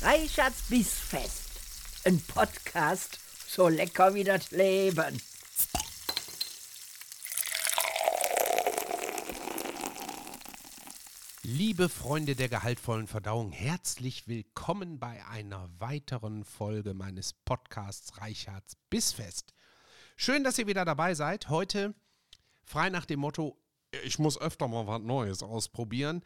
Reichards Bissfest. Ein Podcast so lecker wie das Leben. Liebe Freunde der gehaltvollen Verdauung, herzlich willkommen bei einer weiteren Folge meines Podcasts Reichards Bissfest. Schön, dass ihr wieder dabei seid. Heute frei nach dem Motto, ich muss öfter mal was Neues ausprobieren,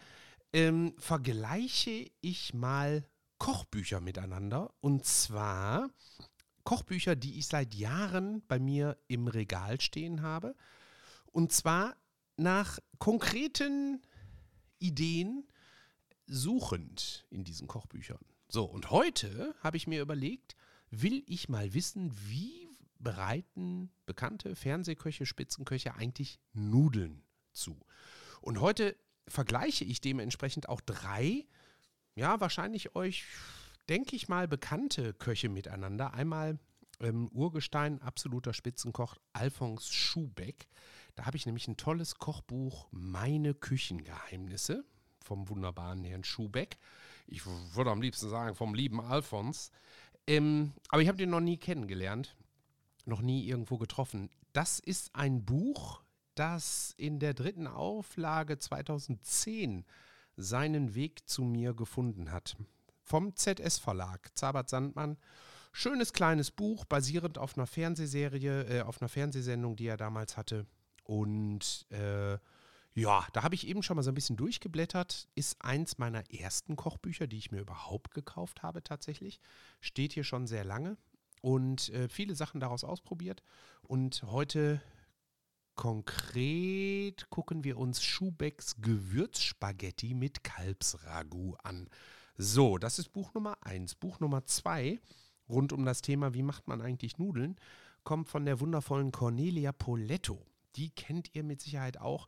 ähm, vergleiche ich mal Kochbücher miteinander. Und zwar Kochbücher, die ich seit Jahren bei mir im Regal stehen habe. Und zwar nach konkreten Ideen suchend in diesen Kochbüchern. So, und heute habe ich mir überlegt, will ich mal wissen, wie bereiten bekannte Fernsehköche, Spitzenköche eigentlich Nudeln zu. Und heute vergleiche ich dementsprechend auch drei, ja, wahrscheinlich euch, denke ich mal, bekannte Köche miteinander. Einmal ähm, Urgestein, absoluter Spitzenkoch Alphonse Schubeck. Da habe ich nämlich ein tolles Kochbuch Meine Küchengeheimnisse vom wunderbaren Herrn Schubeck. Ich würde am liebsten sagen vom lieben Alphonse. Ähm, aber ich habe den noch nie kennengelernt, noch nie irgendwo getroffen. Das ist ein Buch, das in der dritten Auflage 2010 seinen Weg zu mir gefunden hat. Vom ZS Verlag, Zabert Sandmann. Schönes kleines Buch, basierend auf einer Fernsehserie, äh, auf einer Fernsehsendung, die er damals hatte. Und äh, ja, da habe ich eben schon mal so ein bisschen durchgeblättert. Ist eins meiner ersten Kochbücher, die ich mir überhaupt gekauft habe tatsächlich. Steht hier schon sehr lange und äh, viele Sachen daraus ausprobiert. Und heute konkret gucken wir uns Schubecks Gewürzspaghetti mit Kalbsragout an. So, das ist Buch Nummer 1. Buch Nummer 2, rund um das Thema, wie macht man eigentlich Nudeln, kommt von der wundervollen Cornelia Poletto. Die kennt ihr mit Sicherheit auch.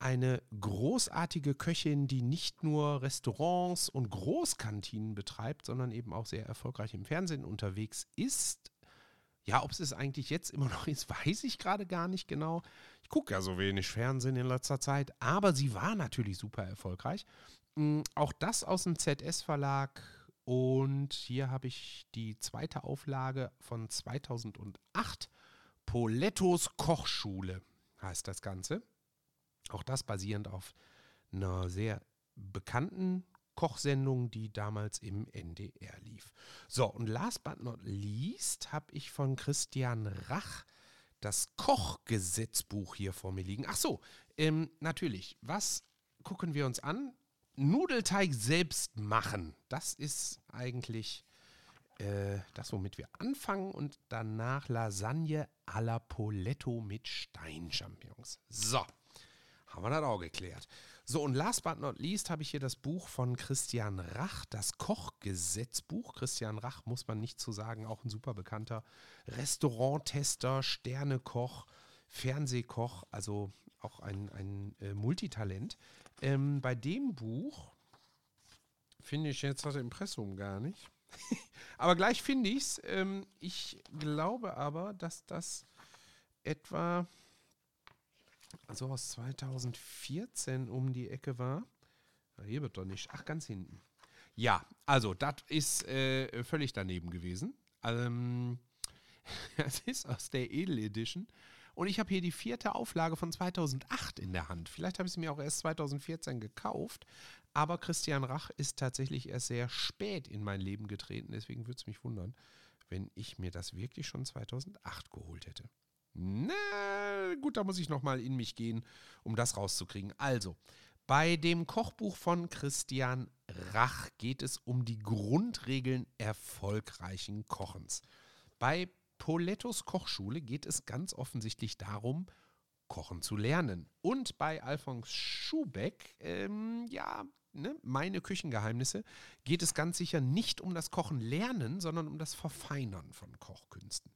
Eine großartige Köchin, die nicht nur Restaurants und Großkantinen betreibt, sondern eben auch sehr erfolgreich im Fernsehen unterwegs ist. Ja, ob es es eigentlich jetzt immer noch ist, weiß ich gerade gar nicht genau. Ich gucke ja so wenig Fernsehen in letzter Zeit, aber sie war natürlich super erfolgreich. Mm, auch das aus dem ZS-Verlag. Und hier habe ich die zweite Auflage von 2008. Polettos Kochschule heißt das Ganze. Auch das basierend auf einer sehr bekannten Kochsendung, die damals im NDR lief. So, und last but not least habe ich von Christian Rach das Kochgesetzbuch hier vor mir liegen. Ach so, ähm, natürlich. Was gucken wir uns an? Nudelteig selbst machen. Das ist eigentlich äh, das, womit wir anfangen. Und danach Lasagne alla Poletto mit Steinchampignons. So, haben wir das auch geklärt. So, und last but not least habe ich hier das Buch von Christian Rach, das Kochgesetzbuch. Christian Rach, muss man nicht zu sagen, auch ein super bekannter Restauranttester, Sternekoch, Fernsehkoch, also auch ein, ein äh, Multitalent. Ähm, bei dem Buch finde ich jetzt das Impressum gar nicht. aber gleich finde ich es. Ähm, ich glaube aber, dass das etwa also aus 2014 um die Ecke war. hier wird doch nicht. Ach, ganz hinten. Ja, also das ist äh, völlig daneben gewesen. Ähm, das ist aus der Edel Edition. Und ich habe hier die vierte Auflage von 2008 in der Hand. Vielleicht habe ich sie mir auch erst 2014 gekauft. Aber Christian Rach ist tatsächlich erst sehr spät in mein Leben getreten. Deswegen würde es mich wundern, wenn ich mir das wirklich schon 2008 geholt hätte. Na gut, da muss ich nochmal in mich gehen, um das rauszukriegen. Also, bei dem Kochbuch von Christian Rach geht es um die Grundregeln erfolgreichen Kochens. Bei Polettos Kochschule geht es ganz offensichtlich darum, Kochen zu lernen. Und bei Alphonse Schubeck, ähm, ja, ne, meine Küchengeheimnisse, geht es ganz sicher nicht um das Kochen lernen, sondern um das Verfeinern von Kochkünsten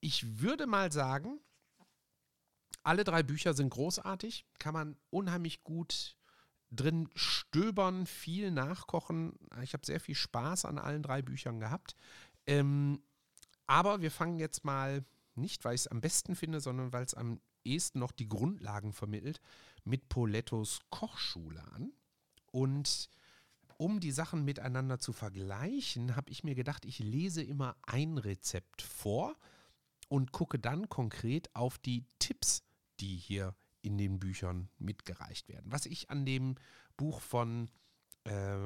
ich würde mal sagen, alle drei Bücher sind großartig, kann man unheimlich gut drin stöbern, viel nachkochen. Ich habe sehr viel Spaß an allen drei Büchern gehabt. Ähm, aber wir fangen jetzt mal nicht, weil ich es am besten finde, sondern weil es am ehesten noch die Grundlagen vermittelt, mit Polettos Kochschule an. Und um die Sachen miteinander zu vergleichen, habe ich mir gedacht, ich lese immer ein Rezept vor und gucke dann konkret auf die Tipps, die hier in den Büchern mitgereicht werden. Was ich an dem Buch von äh,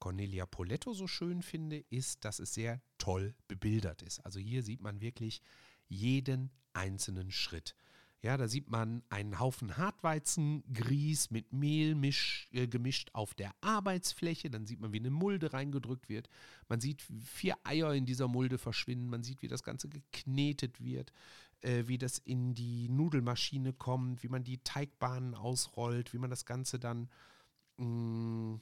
Cornelia Poletto so schön finde, ist, dass es sehr toll bebildert ist. Also hier sieht man wirklich jeden einzelnen Schritt. Ja, da sieht man einen Haufen Hartweizengrieß mit Mehl misch, äh, gemischt auf der Arbeitsfläche. Dann sieht man, wie eine Mulde reingedrückt wird. Man sieht vier Eier in dieser Mulde verschwinden. Man sieht, wie das Ganze geknetet wird, äh, wie das in die Nudelmaschine kommt, wie man die Teigbahnen ausrollt, wie man das Ganze dann. Mh, mm,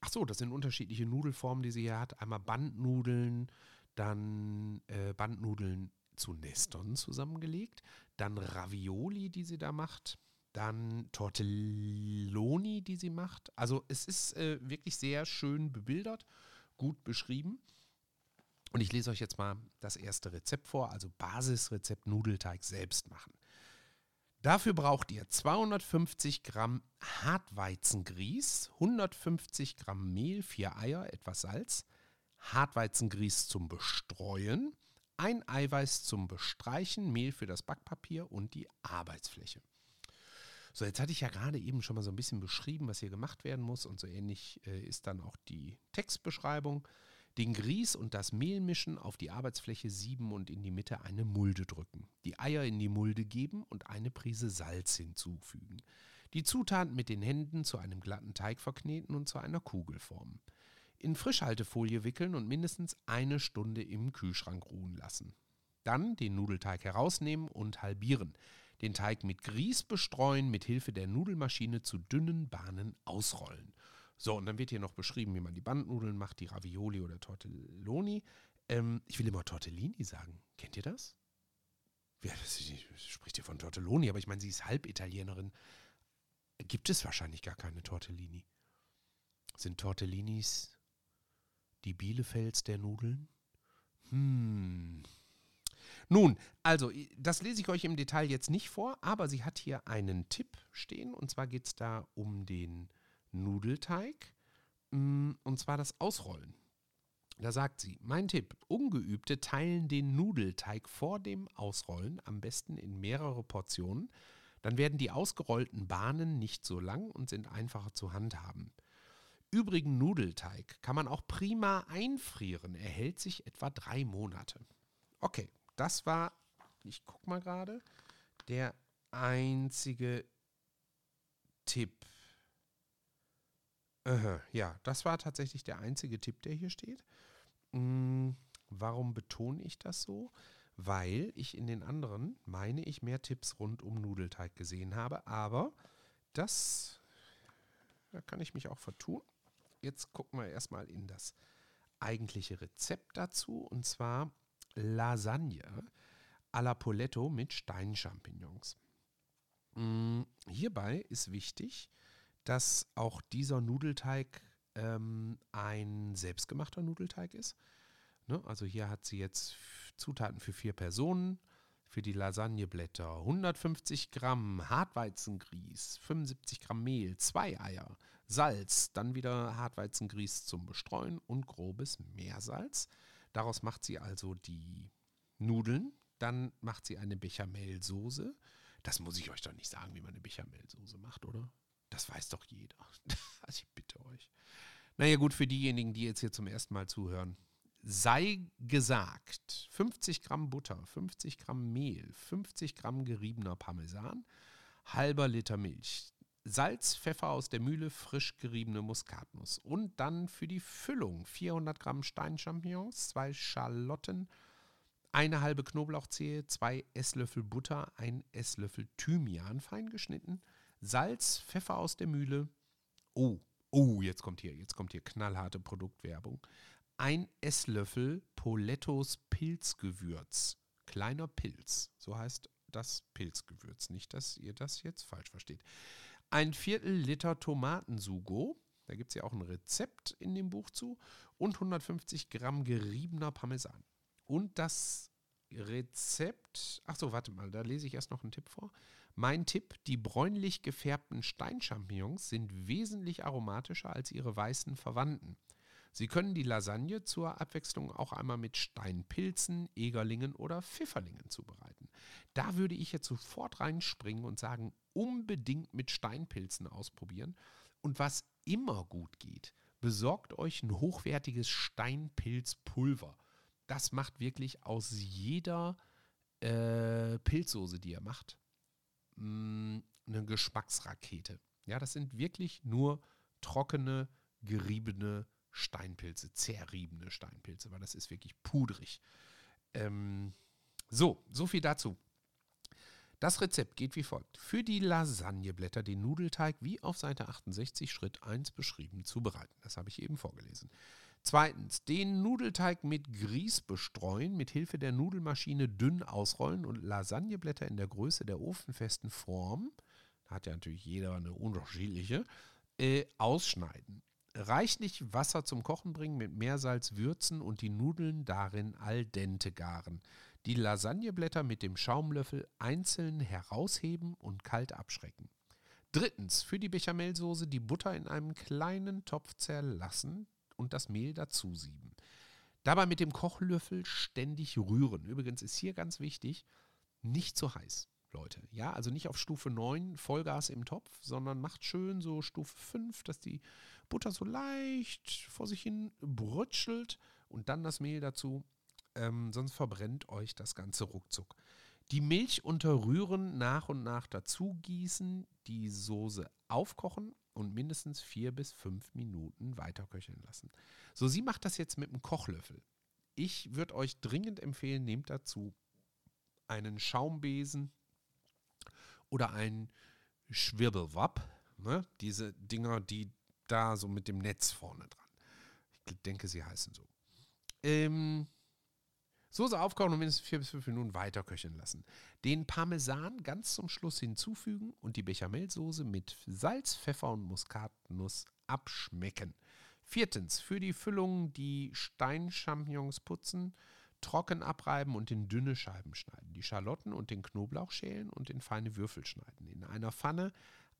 ach so, das sind unterschiedliche Nudelformen, die sie hier hat. Einmal Bandnudeln, dann äh, Bandnudeln zu Neston zusammengelegt, dann Ravioli, die sie da macht, dann Tortelloni, die sie macht. Also es ist äh, wirklich sehr schön bebildert, gut beschrieben. Und ich lese euch jetzt mal das erste Rezept vor, also Basisrezept Nudelteig selbst machen. Dafür braucht ihr 250 Gramm Hartweizengrieß, 150 Gramm Mehl, 4 Eier, etwas Salz, Hartweizengrieß zum Bestreuen, ein Eiweiß zum Bestreichen, Mehl für das Backpapier und die Arbeitsfläche. So, jetzt hatte ich ja gerade eben schon mal so ein bisschen beschrieben, was hier gemacht werden muss und so ähnlich äh, ist dann auch die Textbeschreibung. Den Grieß und das Mehl mischen, auf die Arbeitsfläche sieben und in die Mitte eine Mulde drücken. Die Eier in die Mulde geben und eine Prise Salz hinzufügen. Die Zutaten mit den Händen zu einem glatten Teig verkneten und zu einer Kugel formen in Frischhaltefolie wickeln und mindestens eine Stunde im Kühlschrank ruhen lassen. Dann den Nudelteig herausnehmen und halbieren. Den Teig mit Grieß bestreuen, mit Hilfe der Nudelmaschine zu dünnen Bahnen ausrollen. So, und dann wird hier noch beschrieben, wie man die Bandnudeln macht, die Ravioli oder Tortelloni. Ähm, ich will immer Tortellini sagen. Kennt ihr das? Ja, das spricht hier von Tortelloni, aber ich meine, sie ist Halbitalienerin. Gibt es wahrscheinlich gar keine Tortellini. Sind Tortellinis die Bielefelds der Nudeln? Hm. Nun, also, das lese ich euch im Detail jetzt nicht vor, aber sie hat hier einen Tipp stehen. Und zwar geht es da um den Nudelteig. Hm, und zwar das Ausrollen. Da sagt sie, mein Tipp, Ungeübte teilen den Nudelteig vor dem Ausrollen am besten in mehrere Portionen. Dann werden die ausgerollten Bahnen nicht so lang und sind einfacher zu handhaben übrigen Nudelteig kann man auch prima einfrieren. Er hält sich etwa drei Monate. Okay, das war, ich guck mal gerade, der einzige Tipp. Aha, ja, das war tatsächlich der einzige Tipp, der hier steht. Hm, warum betone ich das so? Weil ich in den anderen, meine ich, mehr Tipps rund um Nudelteig gesehen habe. Aber das, da kann ich mich auch vertun jetzt gucken wir erstmal in das eigentliche Rezept dazu und zwar Lasagne alla Poletto mit Steinchampignons. Mm, hierbei ist wichtig, dass auch dieser Nudelteig ähm, ein selbstgemachter Nudelteig ist. Ne? Also hier hat sie jetzt Zutaten für vier Personen. Für die Lasagneblätter 150 Gramm Hartweizengrieß, 75 Gramm Mehl, zwei Eier, Salz, dann wieder Hartweizengrieß zum Bestreuen und grobes Meersalz. Daraus macht sie also die Nudeln. Dann macht sie eine Bechamelsoße. Das muss ich euch doch nicht sagen, wie man eine Bechamelsoße macht, oder? Das weiß doch jeder. also ich bitte euch. Naja gut, für diejenigen, die jetzt hier zum ersten Mal zuhören. Sei gesagt, 50 Gramm Butter, 50 Gramm Mehl, 50 Gramm geriebener Parmesan, halber Liter Milch, Salz, Pfeffer aus der Mühle, frisch geriebene Muskatnuss. Und dann für die Füllung 400 Gramm Steinchampignons, zwei Schalotten, eine halbe Knoblauchzehe, zwei Esslöffel Butter, ein Esslöffel Thymian fein geschnitten, Salz, Pfeffer aus der Mühle. Oh, oh, jetzt kommt hier, jetzt kommt hier knallharte Produktwerbung. Ein Esslöffel Polettos Pilzgewürz. Kleiner Pilz, so heißt das Pilzgewürz. Nicht, dass ihr das jetzt falsch versteht ein Viertel Liter Tomatensugo. Da gibt es ja auch ein Rezept in dem Buch zu. Und 150 Gramm geriebener Parmesan. Und das Rezept, ach so, warte mal, da lese ich erst noch einen Tipp vor. Mein Tipp, die bräunlich gefärbten Steinchampignons sind wesentlich aromatischer als ihre weißen Verwandten. Sie können die Lasagne zur Abwechslung auch einmal mit Steinpilzen, Egerlingen oder Pfifferlingen zubereiten. Da würde ich jetzt sofort reinspringen und sagen, unbedingt mit Steinpilzen ausprobieren. Und was immer gut geht, besorgt euch ein hochwertiges Steinpilzpulver. Das macht wirklich aus jeder äh, Pilzsoße, die ihr macht, mh, mm, eine Geschmacksrakete. Ja, das sind wirklich nur trockene, geriebene Steinpilze, zerriebene Steinpilze, weil das ist wirklich pudrig. Ähm, so, so viel dazu. Das Rezept geht wie folgt. Für die Lasagneblätter den Nudelteig wie auf Seite 68 Schritt 1 beschrieben zubereiten. Das habe ich eben vorgelesen. Zweitens, den Nudelteig mit Grieß bestreuen, mit Hilfe der Nudelmaschine dünn ausrollen und Lasagneblätter in der Größe der ofenfesten Form, hat ja natürlich jeder eine unterschiedliche, äh, ausschneiden. Reichlich Wasser zum Kochen bringen, mit Meersalz würzen und die Nudeln darin al dente garen. Die Lasagneblätter mit dem Schaumlöffel einzeln herausheben und kalt abschrecken. Drittens, für die Bechamelsoße die Butter in einem kleinen Topf zerlassen und das Mehl dazu sieben. Dabei mit dem Kochlöffel ständig rühren. Übrigens ist hier ganz wichtig, nicht zu heiß. Leute. Ja, also nicht auf Stufe 9 Vollgas im Topf, sondern macht schön so Stufe 5, dass die Butter so leicht vor sich hin brötschelt und dann das Mehl dazu. Ähm, sonst verbrennt euch das Ganze ruckzuck. Die Milch unterrühren, nach und nach dazu gießen, die Soße aufkochen und mindestens vier bis fünf Minuten weiter köcheln lassen. So, sie macht das jetzt mit einem Kochlöffel. Ich würde euch dringend empfehlen, nehmt dazu einen Schaumbesen oder ein Schwirbelwapp. Ne? Diese Dinger, die da so mit dem Netz vorne dran. Ich denke, sie heißen so. Ähm, Soße aufkochen und mindestens vier bis fünf Minuten weiter köcheln lassen. Den Parmesan ganz zum Schluss hinzufügen und die Bechamelsoße mit Salz, Pfeffer und Muskatnuss abschmecken. Viertens, für die Füllung die Steinchampignons putzen, trocken abreiben und in dünne Scheiben schneiden. Die Schalotten und den Knoblauch schälen und in feine Würfel schneiden. In einer Pfanne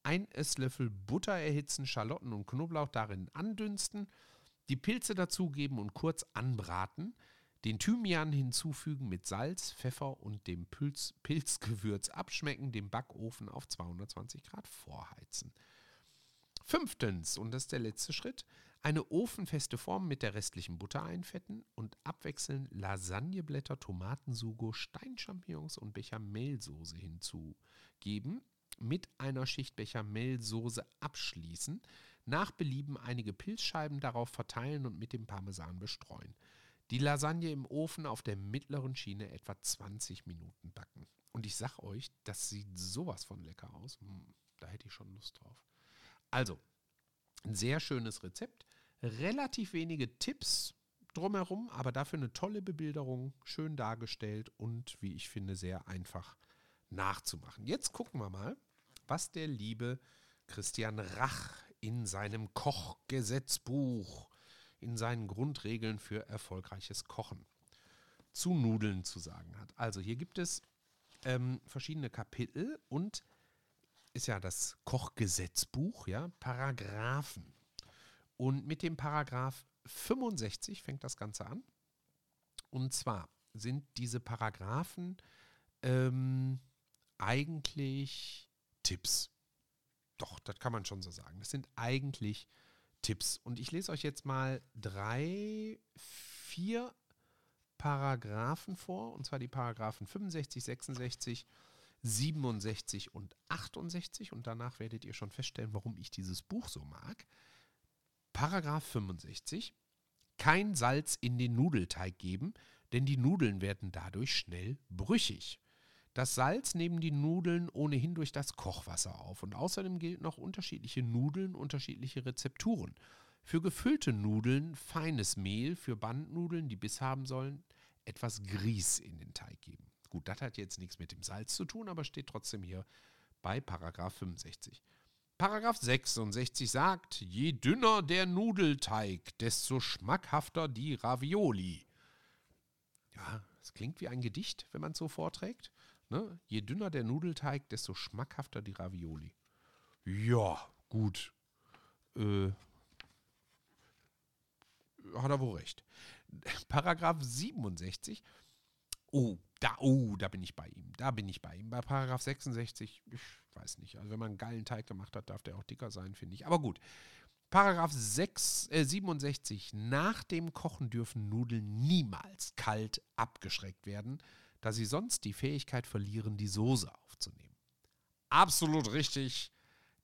ein Esslöffel Butter erhitzen, Schalotten und Knoblauch darin andünsten, die Pilze dazugeben und kurz anbraten, den Thymian hinzufügen mit Salz, Pfeffer und dem Pilz, Pilzgewürz abschmecken, den Backofen auf 220 Grad vorheizen. Fünftens, und das ist der letzte Schritt, eine ofenfeste Form mit der restlichen Butter einfetten und abwechselnd Lasagneblätter, Tomatensugo, Steinchampignons und Bechamelsoße hinzugeben mit einer Schicht Bechamelsoße abschließen, nach Belieben einige Pilzscheiben darauf verteilen und mit dem Parmesan bestreuen. Die Lasagne im Ofen auf der mittleren Schiene etwa 20 Minuten backen. Und ich sag euch, das sieht sowas von lecker aus. Hm, da hätte ich schon Lust drauf. Also, ein sehr schönes Rezept. Relativ wenige Tipps drumherum, aber dafür eine tolle Bebilderung, schön dargestellt und wie ich finde, sehr einfach nachzumachen. Jetzt gucken wir mal, was der liebe Christian Rach in seinem Kochgesetzbuch, in seinen Grundregeln für erfolgreiches Kochen zu Nudeln zu sagen hat. Also hier gibt es ähm, verschiedene Kapitel und ist ja das Kochgesetzbuch, ja, Paragraphen. Und mit dem Paragraph 65 fängt das Ganze an. Und zwar sind diese Paragraphen ähm, eigentlich Tipps. Doch, das kann man schon so sagen. Das sind eigentlich Tipps. Und ich lese euch jetzt mal drei, vier Paragraphen vor, und zwar die Paragraphen 65, 66, 67 und 68. Und danach werdet ihr schon feststellen, warum ich dieses Buch so mag. Paragraph 65. Kein Salz in den Nudelteig geben, denn die Nudeln werden dadurch schnell brüchig. Das Salz nehmen die Nudeln ohnehin durch das Kochwasser auf und außerdem gilt noch unterschiedliche Nudeln, unterschiedliche Rezepturen. Für gefüllte Nudeln feines Mehl, für Bandnudeln, die Biss haben sollen, etwas Grieß in den Teig geben. Gut, das hat jetzt nichts mit dem Salz zu tun, aber steht trotzdem hier bei Paragraph 65. Paragraph 66 sagt, je dünner der Nudelteig, desto schmackhafter die Ravioli. Ja, es klingt wie ein Gedicht, wenn man es so vorträgt. Ne? Je dünner der Nudelteig, desto schmackhafter die Ravioli. Ja, gut. Äh, hat er wohl recht. Paragraph 67. Oh, da, oh, da bin ich bei ihm. Da bin ich bei ihm. Bei Paragraph 66, ich weiß nicht. Also wenn man einen geilen Teig gemacht hat, darf der auch dicker sein, finde ich. Aber gut. Paragraph 6, äh, 67. Nach dem Kochen dürfen Nudeln niemals kalt abgeschreckt werden, da sie sonst die Fähigkeit verlieren, die Soße aufzunehmen. Absolut richtig.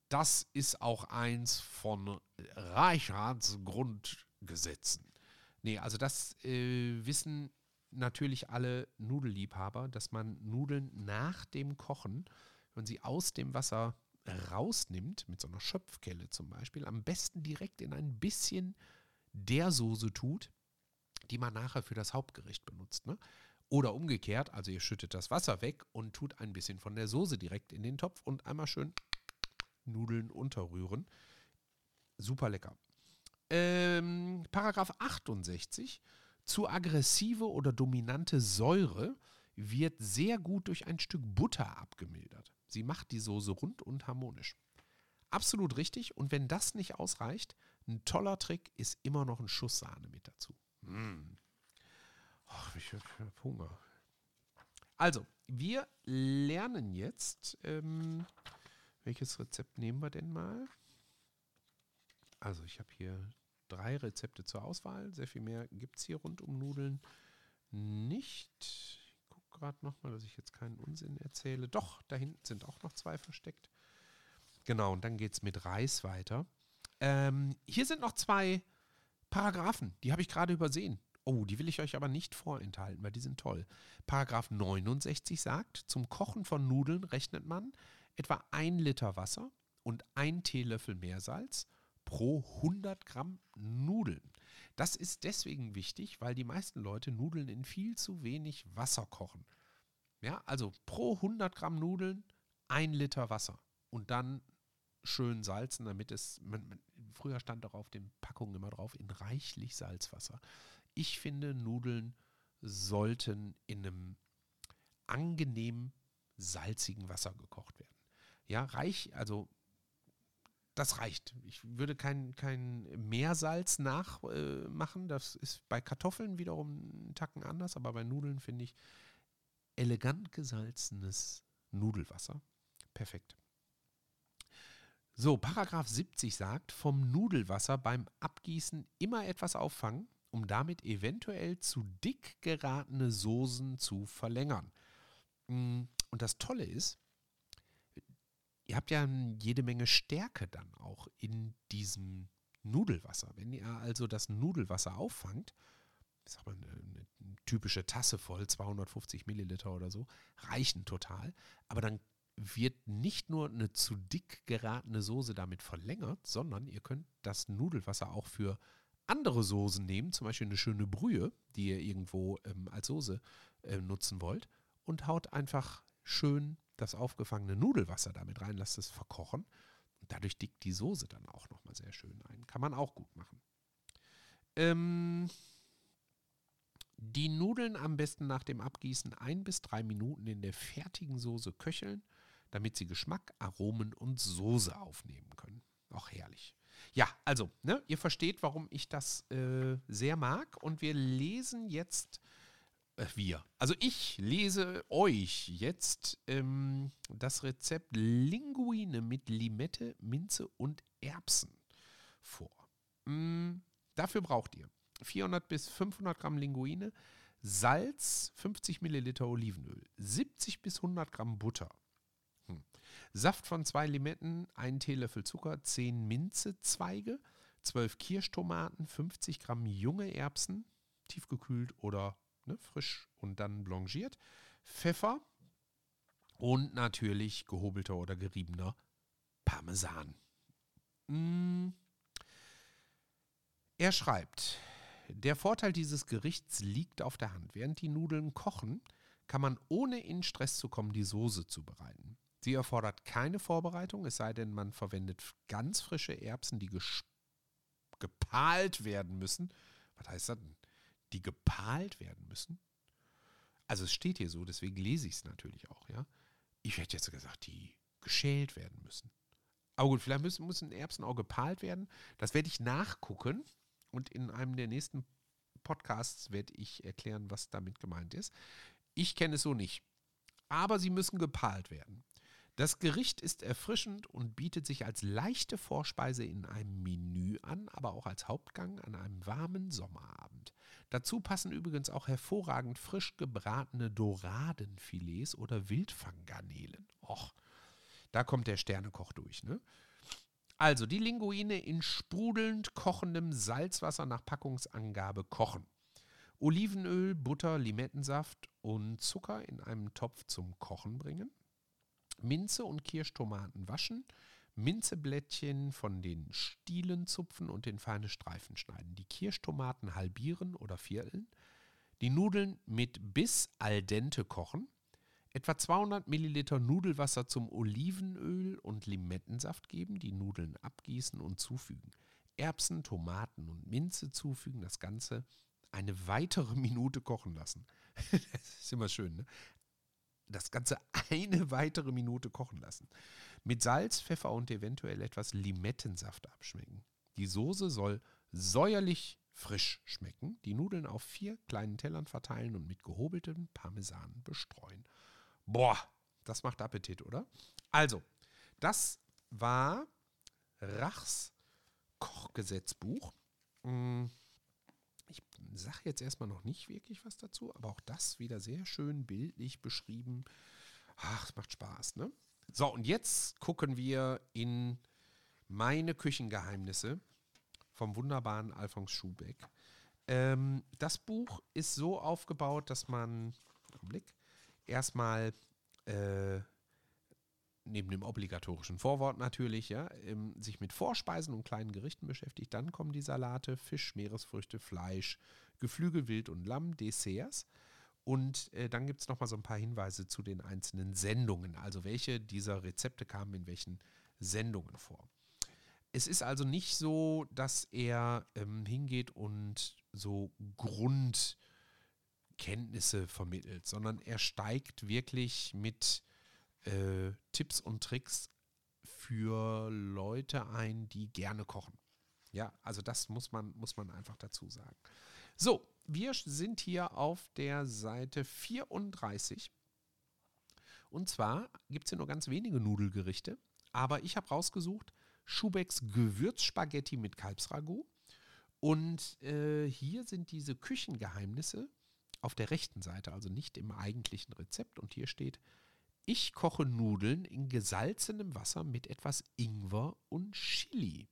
Das ist auch eins von Reichards Grundgesetzen. Nee, also das äh, wissen natürlich alle Nudelliebhaber, dass man Nudeln nach dem Kochen, wenn sie aus dem Wasser rausnimmt, mit so einer Schöpfkelle zum Beispiel, am besten direkt in ein bisschen der Soße tut, die man nachher für das Hauptgericht benutzt. Ne? Oder umgekehrt, also ihr schüttet das Wasser weg und tut ein bisschen von der Soße direkt in den Topf und einmal schön Nudeln unterrühren. Super lecker. Ähm, Paragraph 68 zu aggressive oder dominante Säure wird sehr gut durch ein Stück Butter abgemildert. Sie macht die Soße rund und harmonisch. Absolut richtig. Und wenn das nicht ausreicht, ein toller Trick ist immer noch ein Schuss Sahne mit dazu. Mm. Ach, ich habe Hunger. Also, wir lernen jetzt, ähm, welches Rezept nehmen wir denn mal? Also, ich habe hier drei Rezepte zur Auswahl. Sehr viel mehr gibt es hier rund um Nudeln nicht. Ich gucke gerade nochmal, dass ich jetzt keinen Unsinn erzähle. Doch, da hinten sind auch noch zwei versteckt. Genau, und dann geht es mit Reis weiter. Ähm, hier sind noch zwei Paragraphen, die habe ich gerade übersehen. Oh, die will ich euch aber nicht vorenthalten, weil die sind toll. Paragraph 69 sagt, zum Kochen von Nudeln rechnet man etwa ein Liter Wasser und ein Teelöffel Meersalz pro 100 Gramm Nudeln. Das ist deswegen wichtig, weil die meisten Leute Nudeln in viel zu wenig Wasser kochen. Ja, also pro 100 Gramm Nudeln ein Liter Wasser und dann schön salzen, damit es, man, man, früher stand doch auf den Packungen immer drauf, in reichlich Salzwasser. Ich finde, Nudeln sollten in einem angenehm salzigen Wasser gekocht werden. Ja, reich, also das reicht. Ich würde kein, kein Meersalz nachmachen. Äh, das ist bei Kartoffeln wiederum einen Tacken anders, aber bei Nudeln finde ich elegant gesalzenes Nudelwasser. Perfekt. So, Paragraph 70 sagt, vom Nudelwasser beim Abgießen immer etwas auffangen, um damit eventuell zu dick geratene Soßen zu verlängern. Mm, und das Tolle ist, ihr habt ja jede Menge Stärke dann auch in diesem Nudelwasser. Wenn ihr also das Nudelwasser auffangt, ich sag mal, eine, eine, typische Tasse voll, 250 Milliliter oder so, reichen total. Aber dann wird nicht nur eine zu dick geratene Soße damit verlängert, sondern ihr könnt das Nudelwasser auch für andere Soßen nehmen, zum Beispiel eine schöne Brühe, die ihr irgendwo ähm, als Soße äh, nutzen wollt, und haut einfach schön das aufgefangene Nudelwasser damit rein, lasst es verkochen. Und dadurch dickt die Soße dann auch nochmal sehr schön ein. Kann man auch gut machen. Ähm, die Nudeln am besten nach dem Abgießen ein bis drei Minuten in der fertigen Soße köcheln, damit sie Geschmack, Aromen und Soße aufnehmen können. Auch herrlich. Ja, also, ne, ihr versteht, warum ich das äh, sehr mag. Und wir lesen jetzt äh, wir. Also ich lese euch jetzt ähm, das Rezept Linguine mit Limette, Minze und Erbsen vor. Mm, dafür braucht ihr 400 bis 500 Gramm Linguine, Salz, 50 Milliliter Olivenöl, 70 bis 100 Gramm Butter. Saft von zwei Limetten, ein Teelöffel Zucker, 10 Minzezweige, 12 Kirschtomaten, 50 Gramm junge Erbsen, tiefgekühlt oder ne, frisch und dann blanchiert, Pfeffer und natürlich gehobelter oder geriebener Parmesan. Mm. Er schreibt, der Vorteil dieses Gerichts liegt auf der Hand. Während die Nudeln kochen, kann man ohne in Stress zu kommen die Soße zubereiten. Sie erfordert keine Vorbereitung, es sei denn, man verwendet ganz frische Erbsen, die gepahlt werden müssen. Was heißt das denn? Die gepahlt werden müssen? Also es steht hier so, deswegen lese ich es natürlich auch, ja. Ich hätte jetzt gesagt, die geschält werden müssen. Aber gut, vielleicht müssen, müssen Erbsen auch gepahlt werden. Das werde ich nachgucken und in einem der nächsten Podcasts werde ich erklären, was damit gemeint ist. Ich kenne es so nicht. Aber sie müssen gepahlt werden. Das Gericht ist erfrischend und bietet sich als leichte Vorspeise in einem Menü an, aber auch als Hauptgang an einem warmen Sommerabend. Dazu passen übrigens auch hervorragend frisch gebratene Doradenfilets oder Wildfanggarnelen. Och, da kommt der Sternekoch durch, ne? Also die Linguine in sprudelnd kochendem Salzwasser nach Packungsangabe kochen. Olivenöl, Butter, Limettensaft und Zucker in einem Topf zum Kochen bringen. Minze und Kirschtomaten waschen, Minzeblättchen von den Stielen zupfen und in feine Streifen schneiden. Die Kirschtomaten halbieren oder vierteln. Die Nudeln mit bis al dente kochen. Etwa 200 Milliliter Nudelwasser zum Olivenöl und Limettensaft geben, die Nudeln abgießen und zufügen. Erbsen, Tomaten und Minze zufügen, das Ganze eine weitere Minute kochen lassen. das ist immer schön, ne? Das Ganze eine weitere Minute kochen lassen. Mit Salz, Pfeffer und eventuell etwas Limettensaft abschmecken. Die Soße soll säuerlich frisch schmecken. Die Nudeln auf vier kleinen Tellern verteilen und mit gehobeltem Parmesan bestreuen. Boah, das macht Appetit, oder? Also, das war Rachs Kochgesetzbuch. Hm ich sage jetzt erstmal noch nicht wirklich was dazu, aber auch das wieder sehr schön bildlich beschrieben. Ach, es macht Spaß, ne? So, und jetzt gucken wir in meine Küchengeheimnisse vom wunderbaren Alfons Schubeck. Ähm, das Buch ist so aufgebaut, dass man, Blick, erstmal äh, neben dem obligatorischen Vorwort natürlich, ja, ähm, sich mit Vorspeisen und kleinen Gerichten beschäftigt. Dann kommen die Salate, Fisch, Meeresfrüchte, Fleisch, Geflügel, Wild und Lamm, Desserts. Und äh, dann gibt es nochmal so ein paar Hinweise zu den einzelnen Sendungen, also welche dieser Rezepte kamen in welchen Sendungen vor. Es ist also nicht so, dass er ähm, hingeht und so Grundkenntnisse vermittelt, sondern er steigt wirklich mit äh, Tipps und Tricks für Leute ein, die gerne kochen. Ja, also das muss man, muss man einfach dazu sagen. So, wir sind hier auf der Seite 34. Und zwar gibt es hier nur ganz wenige Nudelgerichte, aber ich habe rausgesucht Schubecks Gewürzspaghetti mit Kalbsragout. Und äh, hier sind diese Küchengeheimnisse auf der rechten Seite, also nicht im eigentlichen Rezept. Und hier steht ich koche Nudeln in gesalzenem Wasser mit etwas Ingwer und Chili.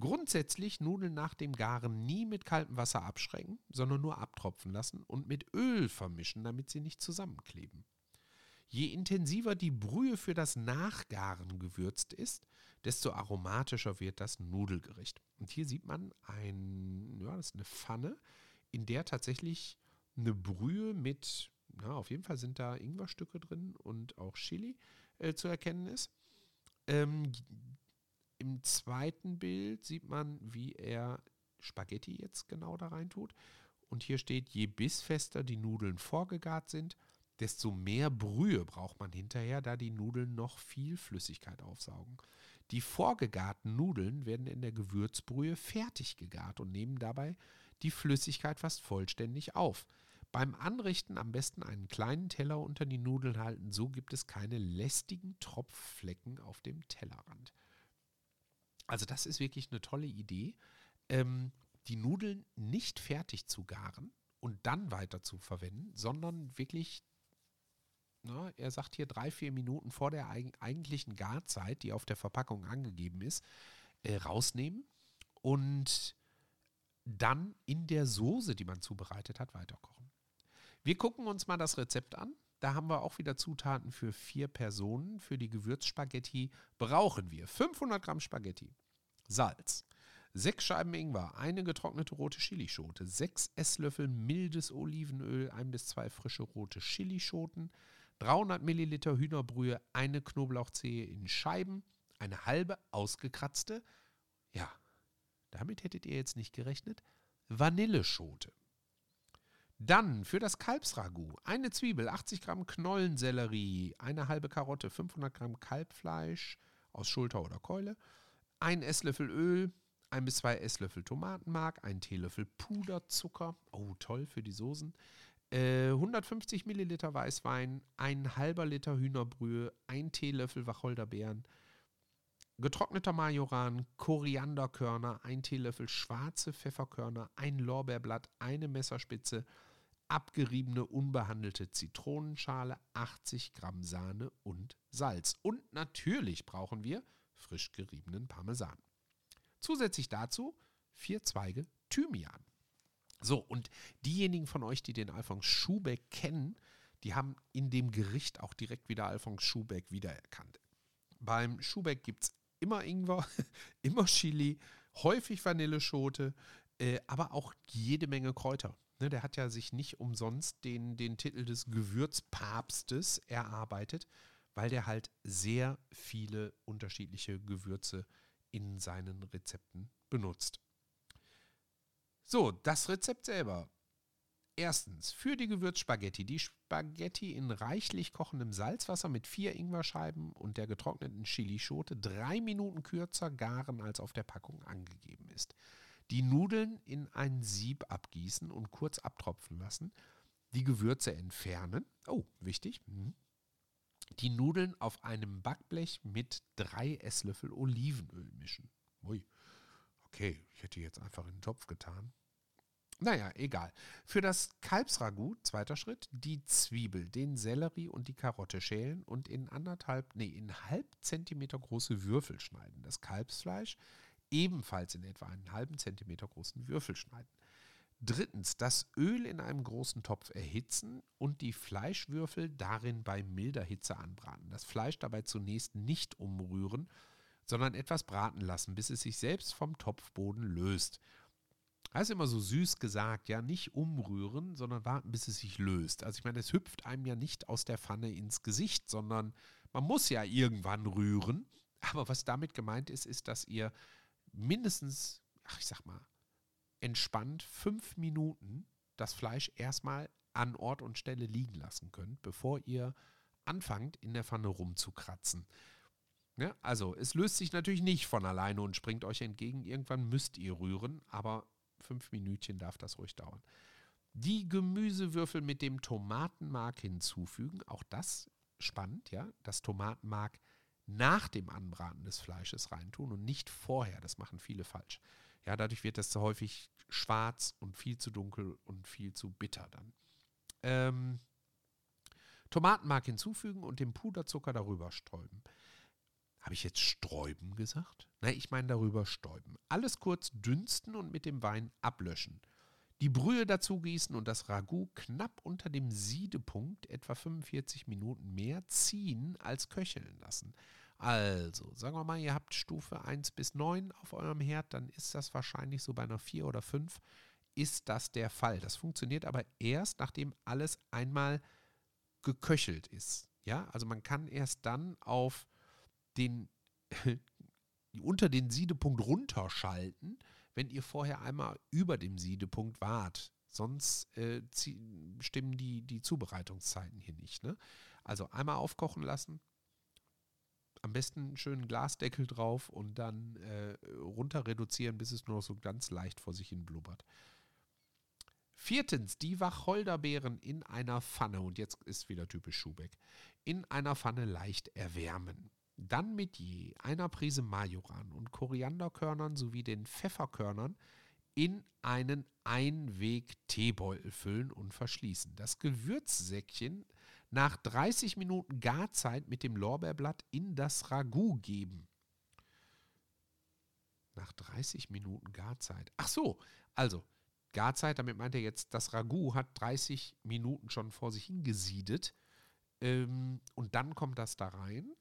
Grundsätzlich Nudeln nach dem Garen nie mit kaltem Wasser abschrecken, sondern nur abtropfen lassen und mit Öl vermischen, damit sie nicht zusammenkleben. Je intensiver die Brühe für das Nachgaren gewürzt ist, desto aromatischer wird das Nudelgericht. Und hier sieht man ein, ja, das ist eine Pfanne, in der tatsächlich eine Brühe mit na, auf jeden Fall sind da Ingwerstücke drin und auch Chili äh, zu erkennen ist. Ähm, Im zweiten Bild sieht man, wie er Spaghetti jetzt genau da rein tut. Und hier steht, je bissfester die Nudeln vorgegart sind, desto mehr Brühe braucht man hinterher, da die Nudeln noch viel Flüssigkeit aufsaugen. Die vorgegarten Nudeln werden in der Gewürzbrühe fertig gegart und nehmen dabei die Flüssigkeit fast vollständig auf. Beim Anrichten am besten einen kleinen Teller unter die Nudeln halten, so gibt es keine lästigen Tropfflecken auf dem Tellerrand. Also das ist wirklich eine tolle Idee, ähm, die Nudeln nicht fertig zu garen und dann weiter zu verwenden, sondern wirklich, na, er sagt hier drei, vier Minuten vor der eigentlichen Garzeit, die auf der Verpackung angegeben ist, äh, rausnehmen und dann in der Soße, die man zubereitet hat, weiterkochen. Wir gucken uns mal das Rezept an. Da haben wir auch wieder Zutaten für vier Personen. Für die Gewürzspaghetti brauchen wir 500 Gramm Spaghetti, Salz, sechs Scheiben Ingwer, eine getrocknete rote Chilischote, sechs Esslöffel mildes Olivenöl, ein bis zwei frische rote Chilischoten, 300 Milliliter Hühnerbrühe, eine Knoblauchzehe in Scheiben, eine halbe ausgekratzte, ja, damit hättet ihr jetzt nicht gerechnet, Vanilleschote. Dann für das Kalbsragout eine Zwiebel, 80 Gramm Knollensellerie, eine halbe Karotte, 500 Gramm Kalbfleisch aus Schulter oder Keule, ein Esslöffel Öl, ein bis zwei Esslöffel Tomatenmark, ein Teelöffel Puderzucker, oh toll für die Soßen, äh, 150 Milliliter Weißwein, ein halber Liter Hühnerbrühe, ein Teelöffel Wacholderbeeren, getrockneter Majoran, Korianderkörner, ein Teelöffel schwarze Pfefferkörner, ein Lorbeerblatt, eine Messerspitze, abgeriebene unbehandelte Zitronenschale, 80 Gramm Sahne und Salz. Und natürlich brauchen wir frisch geriebenen Parmesan. Zusätzlich dazu vier Zweige Thymian. So, und diejenigen von euch, die den Alphonse Schubeck kennen, die haben in dem Gericht auch direkt wieder Alphonse Schubeck wiedererkannt. Beim Schubeck gibt es immer Ingwer, immer Chili, häufig Vanilleschote, äh, aber auch jede Menge Kräuter. Ne, der hat ja sich nicht umsonst den, den Titel des Gewürzpapstes erarbeitet, weil der halt sehr viele unterschiedliche Gewürze in seinen Rezepten benutzt. So, das Rezept selber. Erstens, für die Gewürzspaghetti. Die Spaghetti in reichlich kochendem Salzwasser mit vier Ingwerscheiben und der getrockneten Chilischote drei Minuten kürzer garen, als auf der Packung angegeben ist. Die Nudeln in ein Sieb abgießen und kurz abtropfen lassen. Die Gewürze entfernen. Oh, wichtig. Hm die Nudeln auf einem Backblech mit drei Esslöffel Olivenöl mischen. Ui, okay, ich hätte jetzt einfach in den Topf getan. Naja, egal. Für das Kalbsragout, zweiter Schritt, die Zwiebel, den Sellerie und die Karotte schälen und in anderthalb, nee, in halb Zentimeter große Würfel schneiden. Das Kalbsfleisch ebenfalls in etwa einen halben Zentimeter großen Würfel schneiden. Drittens, das Öl in einem großen Topf erhitzen und die Fleischwürfel darin bei milder Hitze anbraten. Das Fleisch dabei zunächst nicht umrühren, sondern etwas braten lassen, bis es sich selbst vom Topfboden löst. Das ist immer so süß gesagt, ja, nicht umrühren, sondern warten, bis es sich löst. Also ich meine, es hüpft einem ja nicht aus der Pfanne ins Gesicht, sondern man muss ja irgendwann rühren. Aber was damit gemeint ist, ist, dass ihr mindestens, ach ich sag mal, entspannt fünf Minuten das Fleisch erstmal an Ort und Stelle liegen lassen könnt, bevor ihr anfangt, in der Pfanne rumzukratzen. Ja, also, es löst sich natürlich nicht von alleine und springt euch entgegen. Irgendwann müsst ihr rühren, aber fünf Minütchen darf das ruhig dauern. Die Gemüsewürfel mit dem Tomatenmark hinzufügen, auch das spannend, ja, das Tomatenmark nach dem Anbraten des Fleisches reintun und nicht vorher. Das machen viele falsch. Ja, dadurch wird das häufig schwarz und viel zu dunkel und viel zu bitter dann. Ähm, Tomatenmark hinzufügen und den Puderzucker darüber stäuben. Habe ich jetzt Sträuben gesagt? Nein, ich meine darüber stäuben. Alles kurz dünsten und mit dem Wein ablöschen. Die Brühe dazu gießen und das Ragout knapp unter dem Siedepunkt etwa 45 Minuten mehr ziehen als köcheln lassen. Also, sagen wir mal, ihr habt Stufe 1 bis 9 auf eurem Herd, dann ist das wahrscheinlich so bei einer 4 oder 5 ist das der Fall. Das funktioniert aber erst, nachdem alles einmal geköchelt ist. Ja, also man kann erst dann auf den unter den Siedepunkt runterschalten, wenn ihr vorher einmal über dem Siedepunkt wart. Sonst äh, stimmen die, die Zubereitungszeiten hier nicht. Ne? Also einmal aufkochen lassen, am besten einen schönen Glasdeckel drauf und dann äh, runter reduzieren, bis es nur noch so ganz leicht vor sich hin blubbert. Viertens, die Wacholderbeeren in einer Pfanne, und jetzt ist wieder typisch Schubeck, in einer Pfanne leicht erwärmen. Dann mit je einer Prise Majoran und Korianderkörnern sowie den Pfefferkörnern in einen Einweg-Teebeutel füllen und verschließen. Das Gewürzsäckchen nach 30 Minuten Garzeit mit dem Lorbeerblatt in das Ragout geben. Nach 30 Minuten Garzeit. Ach so, also Garzeit, damit meint er jetzt, das Ragout hat 30 Minuten schon vor sich hingesiedet. Ähm, und dann kommt das da rein.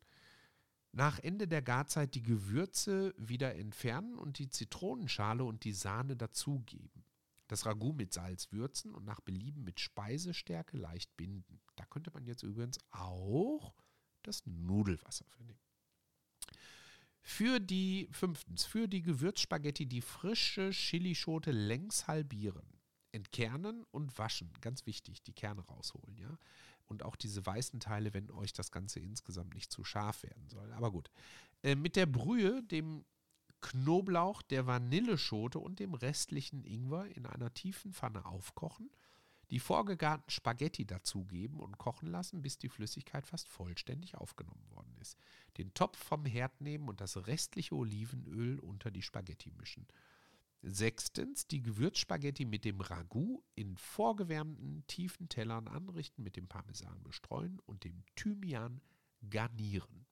Nach Ende der Garzeit die Gewürze wieder entfernen und die Zitronenschale und die Sahne dazugeben. Das Ragout mit Salz würzen und nach Belieben mit Speisestärke leicht binden. Da könnte man jetzt übrigens auch das Nudelwasser vernehmen. Für die, fünftens, für die Gewürzspaghetti die frische Chilischote längs halbieren. entkernen und waschen. Ganz wichtig, die Kerne rausholen, ja. Und auch diese weißen Teile, wenn euch das Ganze insgesamt nicht zu scharf werden soll. Aber gut. Äh, mit der Brühe, dem Knoblauch, der Vanilleschote und dem restlichen Ingwer in einer tiefen Pfanne aufkochen, die vorgegarten Spaghetti dazugeben und kochen lassen, bis die Flüssigkeit fast vollständig aufgenommen worden ist. Den Topf vom Herd nehmen und das restliche Olivenöl unter die Spaghetti mischen. Sechstens, die Gewürzspaghetti mit dem Ragout in vorgewärmten tiefen Tellern anrichten, mit dem Parmesan bestreuen und dem Thymian garnieren.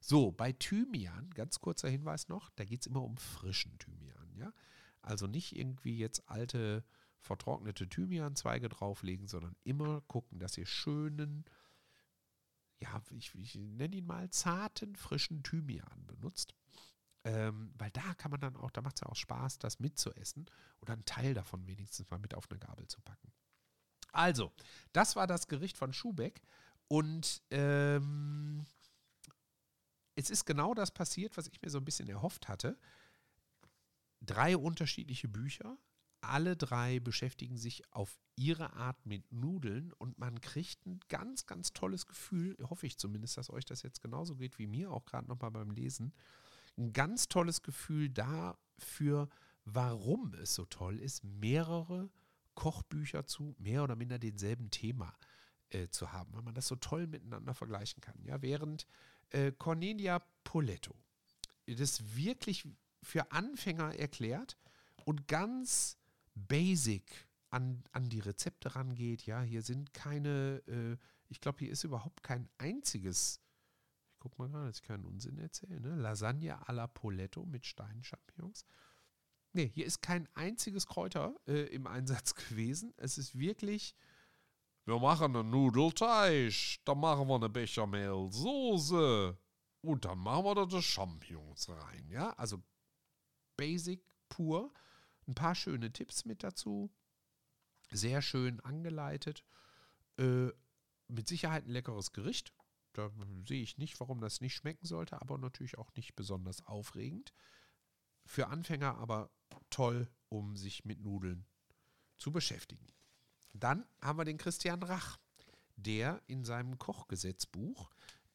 So, bei Thymian, ganz kurzer Hinweis noch, da geht es immer um frischen Thymian, ja. Also nicht irgendwie jetzt alte, vertrocknete Thymianzweige drauflegen, sondern immer gucken, dass ihr schönen, ja, ich, ich nenne ihn mal zarten, frischen Thymian benutzt. Ähm, weil da kann man dann auch, da macht es ja auch Spaß, das mitzuessen oder einen Teil davon wenigstens mal mit auf eine Gabel zu packen. Also, das war das Gericht von Schubeck und ähm, es ist genau das passiert, was ich mir so ein bisschen erhofft hatte. Drei unterschiedliche Bücher, alle drei beschäftigen sich auf ihre Art mit Nudeln und man kriegt ein ganz, ganz tolles Gefühl, hoffe ich zumindest, dass euch das jetzt genauso geht wie mir, auch gerade nochmal beim Lesen, ein ganz tolles Gefühl dafür, warum es so toll ist, mehrere Kochbücher zu mehr oder minder denselben Thema äh, zu haben, weil man das so toll miteinander vergleichen kann. Ja, während äh, Cornelia Poletto das wirklich für Anfänger erklärt und ganz basic an, an die Rezepte rangeht. Ja, hier sind keine, äh, ich glaube, hier ist überhaupt kein einziges guck mal gerade, dass ich keinen Unsinn erzähle, ne? Lasagne à la Poletto mit Steinchampignons. Ne, hier ist kein einziges Kräuter äh, im Einsatz gewesen. Es ist wirklich, wir machen einen Nudelteig, dann machen wir eine Bechamelsoße und dann machen wir da die Champignons rein, ja? Also basic, pur. Ein paar schöne Tipps mit dazu. Sehr schön angeleitet. Äh, mit Sicherheit ein leckeres Gericht da sehe ich nicht, warum das nicht schmecken sollte, aber natürlich auch nicht besonders aufregend. Für Anfänger aber toll, um sich mit Nudeln zu beschäftigen. Dann haben wir den Christian Rach, der in seinem Kochgesetzbuch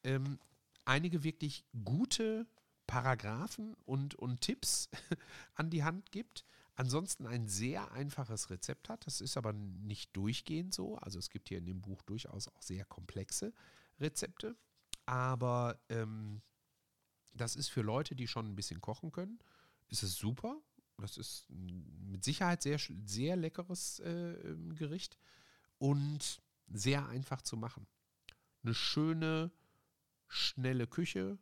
ähm, einige wirklich gute Paragraphen und, und Tipps an die Hand gibt. Ansonsten ein sehr einfaches Rezept hat. Das ist aber nicht durchgehend so. Also es gibt hier in dem Buch durchaus auch sehr komplexe Rezepte. Aber ähm, das ist für Leute, die schon ein bisschen kochen können, ist es super. Das ist mit Sicherheit sehr, sehr leckeres äh, ähm, Gericht und sehr einfach zu machen. Eine schöne, schnelle Küche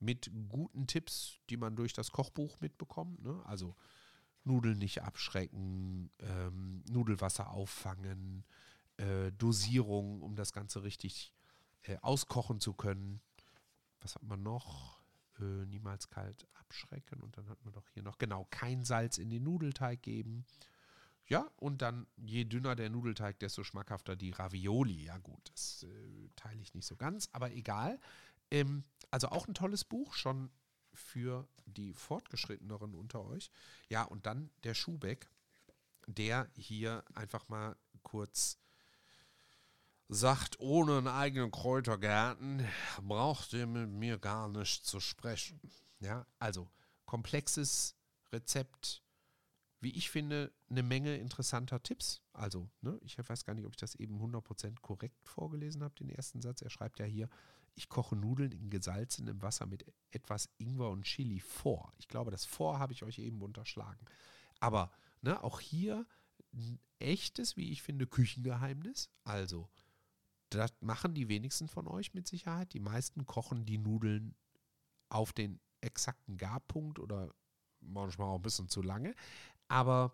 mit guten Tipps, die man durch das Kochbuch mitbekommt. Ne? Also Nudeln nicht abschrecken, ähm, Nudelwasser auffangen, äh, Dosierung, um das Ganze richtig äh, auskochen zu können. Was hat man noch? Äh, niemals kalt abschrecken. Und dann hat man doch hier noch, genau, kein Salz in den Nudelteig geben. Ja, und dann je dünner der Nudelteig, desto schmackhafter die Ravioli. Ja, gut, das äh, teile ich nicht so ganz, aber egal. Ähm, also auch ein tolles Buch, schon für die Fortgeschritteneren unter euch. Ja, und dann der Schubeck, der hier einfach mal kurz sagt, ohne einen eigenen Kräutergarten braucht ihr mit mir gar nicht zu sprechen. Ja, also komplexes Rezept, wie ich finde, eine Menge interessanter Tipps. Also, ne, ich weiß gar nicht, ob ich das eben 100% korrekt vorgelesen habe, den ersten Satz. Er schreibt ja hier, ich koche Nudeln in gesalzenem Wasser mit etwas Ingwer und Chili vor. Ich glaube, das vor habe ich euch eben unterschlagen. Aber ne, auch hier ein echtes, wie ich finde, Küchengeheimnis. Also, das machen die wenigsten von euch mit Sicherheit. Die meisten kochen die Nudeln auf den exakten Garpunkt oder manchmal auch ein bisschen zu lange. Aber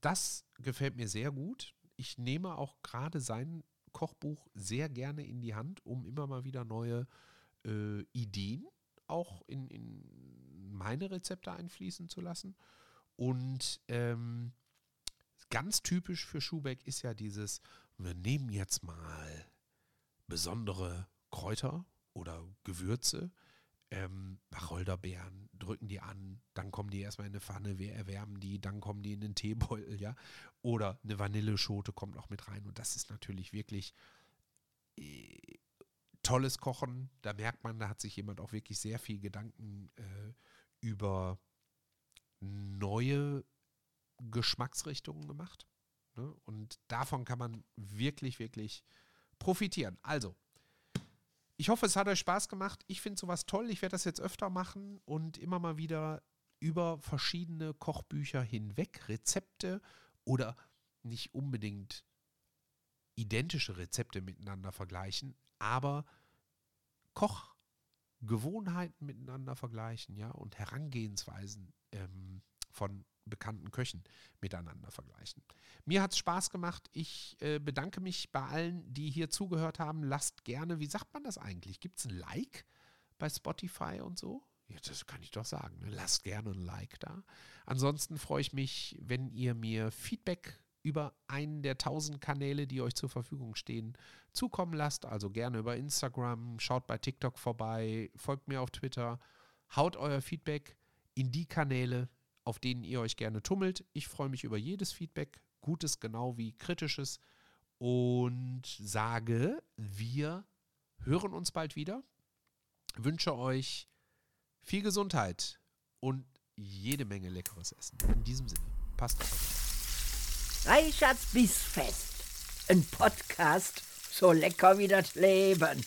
das gefällt mir sehr gut. Ich nehme auch gerade sein Kochbuch sehr gerne in die Hand, um immer mal wieder neue äh, Ideen auch in, in, meine Rezepte einfließen zu lassen. Und ähm, ganz typisch für Schubeck ist ja dieses, wir nehmen jetzt mal besondere Kräuter oder Gewürze, ähm, Wacholderbeeren, drücken die an, dann kommen die erstmal in eine Pfanne, wir erwärmen die, dann kommen die in den Teebeutel, ja. Oder eine Vanilleschote kommt auch mit rein. Und das ist natürlich wirklich äh, tolles Kochen. Da merkt man, da hat sich jemand auch wirklich sehr viel Gedanken äh, über neue Geschmacksrichtungen gemacht. Ne? Und davon kann man wirklich, wirklich profitieren. Also, ich hoffe, es hat euch Spaß gemacht. Ich finde sowas toll. Ich werde das jetzt öfter machen und immer mal wieder über verschiedene Kochbücher hinweg Rezepte oder nicht unbedingt identische Rezepte miteinander vergleichen, aber Kochgewohnheiten miteinander vergleichen, ja, und Herangehensweisen ähm, von bekannten Köchen miteinander vergleichen. Mir hat es Spaß gemacht. Ich äh, bedanke mich bei allen, die hier zugehört haben. Lasst gerne, wie sagt man das eigentlich? Gibt es ein Like bei Spotify und so? Ja, das kann ich doch sagen. Ne? Lasst gerne ein Like da. Ansonsten freue ich mich, wenn ihr mir Feedback über einen der tausend Kanäle, die euch zur Verfügung stehen, zukommen lasst. Also gerne über Instagram, schaut bei TikTok vorbei, folgt mir auf Twitter, haut euer Feedback in die Kanäle, auf denen ihr euch gerne tummelt. Ich freue mich über jedes Feedback, gutes genau wie kritisches und sage, wir hören uns bald wieder. Wünsche euch viel Gesundheit und jede Menge leckeres Essen. In diesem Sinne, passt auf euch. Reichards Bissfest. Ein Podcast so lecker wie das Leben.